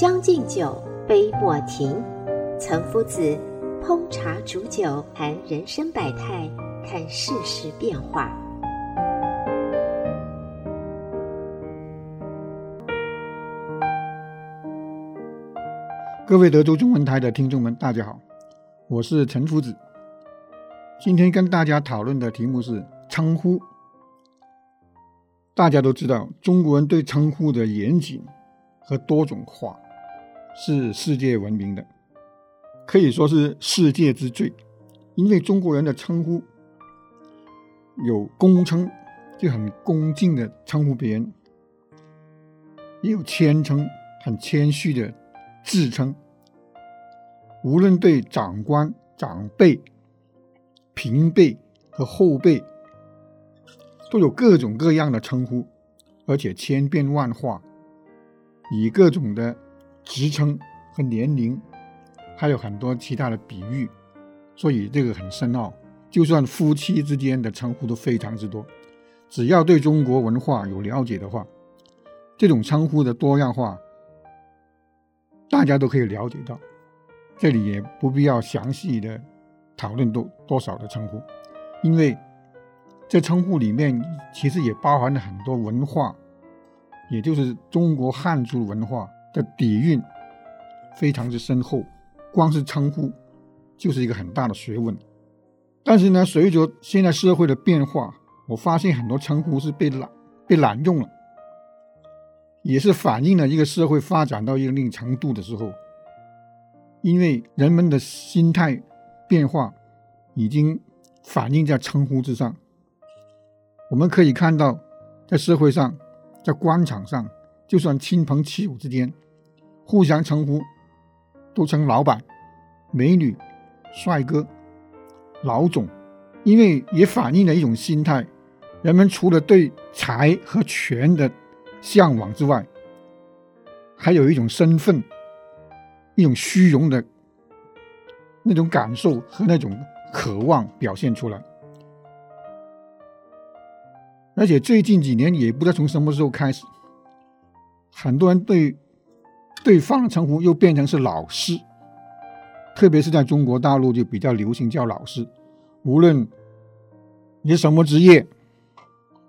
将进酒，杯莫停。岑夫子烹茶煮酒，谈人生百态，看世事变化。各位德州中文台的听众们，大家好，我是岑夫子。今天跟大家讨论的题目是称呼。大家都知道，中国人对称呼的严谨和多种化。是世界闻名的，可以说是世界之最。因为中国人的称呼有恭称，就很恭敬的称呼别人；也有谦称，很谦虚的自称。无论对长官、长辈、平辈和后辈，都有各种各样的称呼，而且千变万化，以各种的。职称和年龄，还有很多其他的比喻，所以这个很深奥。就算夫妻之间的称呼都非常之多。只要对中国文化有了解的话，这种称呼的多样化，大家都可以了解到。这里也不必要详细的讨论多多少的称呼，因为这称呼里面其实也包含了很多文化，也就是中国汉族文化。的底蕴非常之深厚，光是称呼就是一个很大的学问。但是呢，随着现在社会的变化，我发现很多称呼是被滥被滥用了，也是反映了一个社会发展到一定程度的时候，因为人们的心态变化已经反映在称呼之上。我们可以看到，在社会上，在官场上。就算亲朋戚友之间，互相称呼，都称老板、美女、帅哥、老总，因为也反映了一种心态：人们除了对财和权的向往之外，还有一种身份、一种虚荣的那种感受和那种渴望表现出来。而且最近几年，也不知道从什么时候开始。很多人对对方的称呼又变成是老师，特别是在中国大陆就比较流行叫老师。无论你什么职业，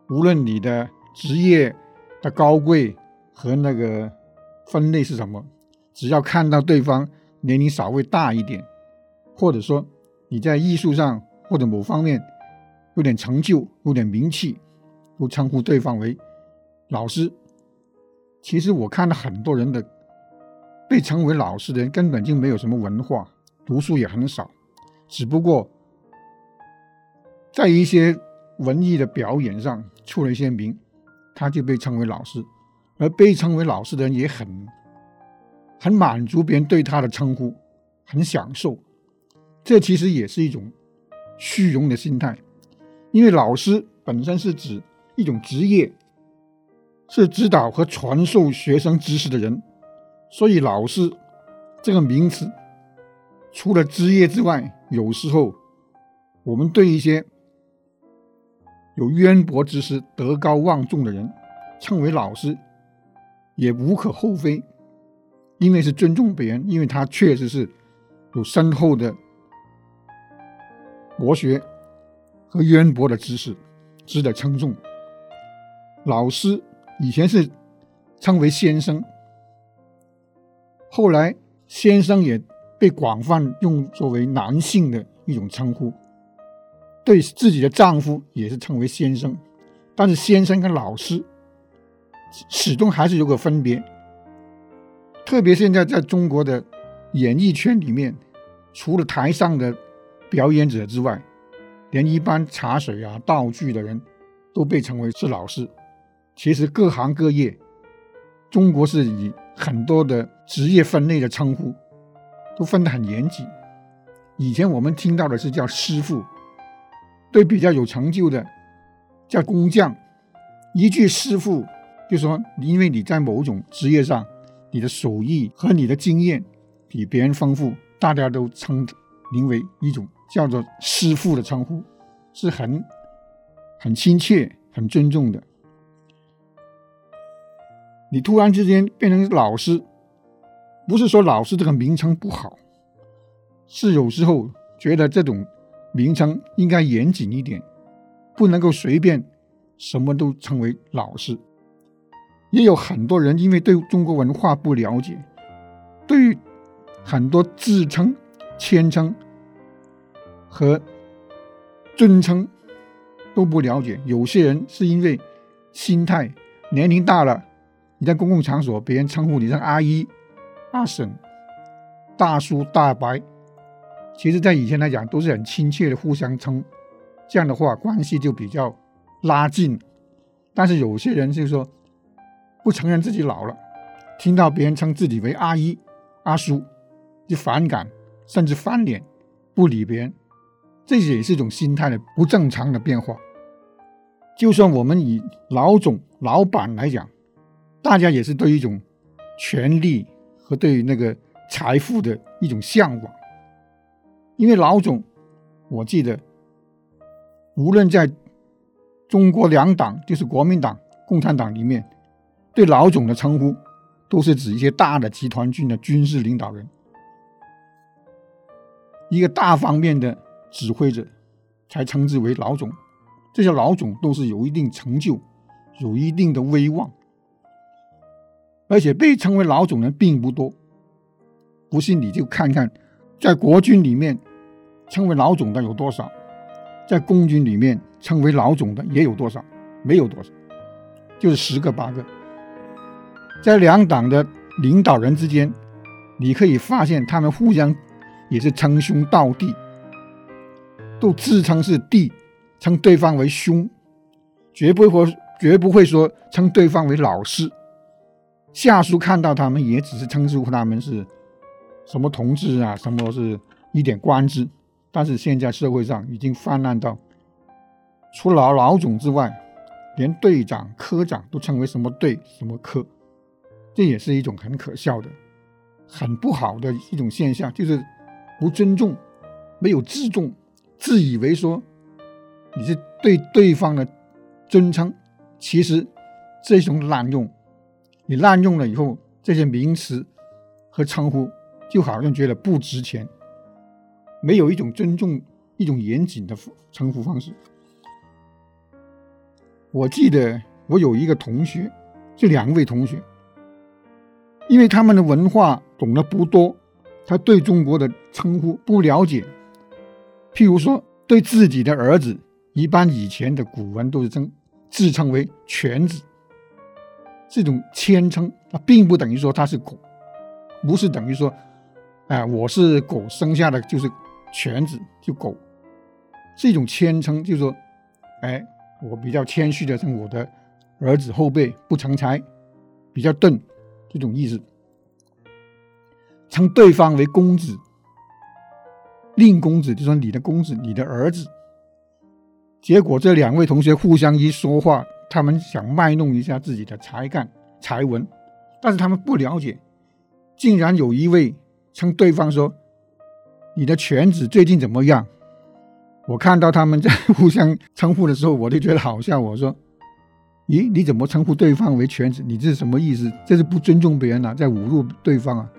无论你的职业的高贵和那个分类是什么，只要看到对方年龄稍微大一点，或者说你在艺术上或者某方面有点成就、有点名气，都称呼对方为老师。其实我看到很多人的被称为老师的人根本就没有什么文化，读书也很少，只不过在一些文艺的表演上出了一些名，他就被称为老师，而被称为老师的人也很很满足别人对他的称呼，很享受。这其实也是一种虚荣的心态，因为老师本身是指一种职业。是指导和传授学生知识的人，所以老师这个名词，除了职业之外，有时候我们对一些有渊博知识、德高望重的人称为老师，也无可厚非，因为是尊重别人，因为他确实是有深厚的博学和渊博的知识，值得称重。老师。以前是称为先生，后来先生也被广泛用作为男性的一种称呼，对自己的丈夫也是称为先生，但是先生跟老师始终还是有个分别。特别现在在中国的演艺圈里面，除了台上的表演者之外，连一般茶水啊、道具的人都被称为是老师。其实各行各业，中国是以很多的职业分类的称呼，都分得很严谨。以前我们听到的是叫师傅，对比较有成就的叫工匠。一句师傅，就说因为你在某种职业上，你的手艺和你的经验比别人丰富，大家都称您为一种叫做师傅的称呼，是很很亲切、很尊重的。你突然之间变成老师，不是说老师这个名称不好，是有时候觉得这种名称应该严谨一点，不能够随便什么都称为老师。也有很多人因为对中国文化不了解，对于很多自称、谦称和尊称都不了解。有些人是因为心态年龄大了。你在公共场所，别人称呼你是阿姨、阿婶、大叔、大伯，其实，在以前来讲都是很亲切的互相称，这样的话关系就比较拉近。但是有些人就是说不承认自己老了，听到别人称自己为阿姨、阿叔，就反感，甚至翻脸，不理别人，这也是一种心态的不正常的变化。就算我们以老总、老板来讲。大家也是对一种权力和对那个财富的一种向往，因为老总，我记得，无论在中国两党，就是国民党、共产党里面，对老总的称呼，都是指一些大的集团军的军事领导人，一个大方面的指挥者，才称之为老总。这些老总都是有一定成就，有一定的威望。而且被称为老总的并不多，不信你就看看，在国军里面称为老总的有多少，在共军里面称为老总的也有多少，没有多少，就是十个八个。在两党的领导人之间，你可以发现他们互相也是称兄道弟，都自称是弟，称对方为兄，绝不会绝不会说称对方为老师。下属看到他们也只是称呼他们是什么同志啊，什么是一点官职，但是现在社会上已经泛滥到，除了老总之外，连队长、科长都称为什么队、什么科，这也是一种很可笑的、很不好的一种现象，就是不尊重、没有自重，自以为说你是对对方的尊称，其实这种滥用。你滥用了以后，这些名词和称呼就好像觉得不值钱，没有一种尊重、一种严谨的称呼方式。我记得我有一个同学，这两位同学，因为他们的文化懂得不多，他对中国的称呼不了解。譬如说，对自己的儿子，一般以前的古文都是称自称为犬子。这种谦称它，并不等于说它是狗，不是等于说，哎、我是狗生下的就是犬子就狗，是一种谦称，就是说，哎，我比较谦虚的称我的儿子后辈不成才，比较钝，这种意思。称对方为公子，令公子，就说你的公子，你的儿子。结果这两位同学互相一说话。他们想卖弄一下自己的才干、才文，但是他们不了解，竟然有一位称对方说：“你的犬子最近怎么样？”我看到他们在互相称呼的时候，我就觉得好笑。我说：“咦，你怎么称呼对方为犬子？你这是什么意思？这是不尊重别人啊，在侮辱对方啊！”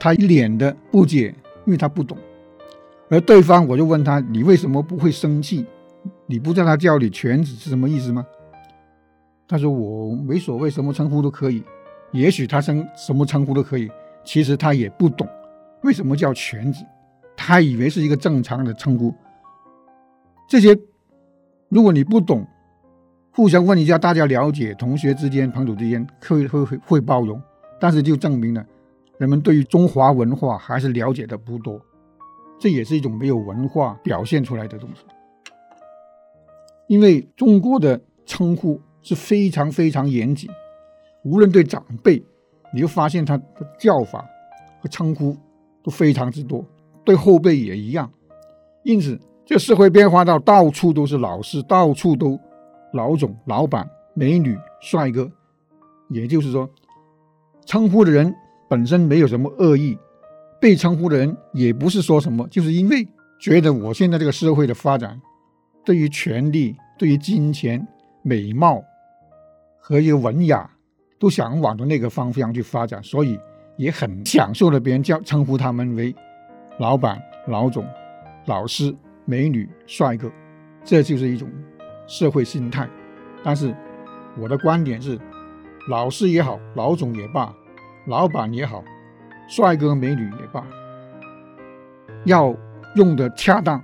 他一脸的不解，因为他不懂。而对方，我就问他：“你为什么不会生气？你不知道他叫你犬子是什么意思吗？”他说：“我没所谓，什么称呼都可以。也许他称什么称呼都可以，其实他也不懂为什么叫犬子，他以为是一个正常的称呼。这些，如果你不懂，互相问一下，大家了解，同学之间、朋友之间会会会会包容。但是就证明了人们对于中华文化还是了解的不多，这也是一种没有文化表现出来的东西。因为中国的称呼是非常非常严谨，无论对长辈，你就发现他的叫法和称呼都非常之多，对后辈也一样。因此，这社会变化到到处都是老师，到处都老总、老板、美女、帅哥，也就是说，称呼的人本身没有什么恶意，被称呼的人也不是说什么，就是因为觉得我现在这个社会的发展，对于权力、对于金钱、美貌和一个文雅，都想往的那个方向去发展，所以也很享受了别人叫称呼他们为老板、老总。老师、美女、帅哥，这就是一种社会心态。但是我的观点是，老师也好，老总也罢，老板也好，帅哥美女也罢，要用得恰当，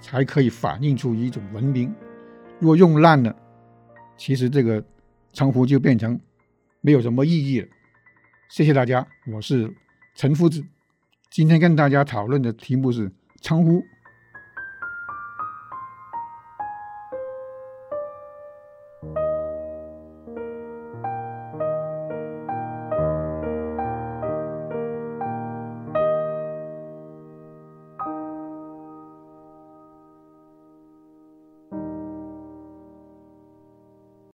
才可以反映出一种文明。如果用烂了，其实这个称呼就变成没有什么意义了。谢谢大家，我是陈夫子，今天跟大家讨论的题目是。称呼。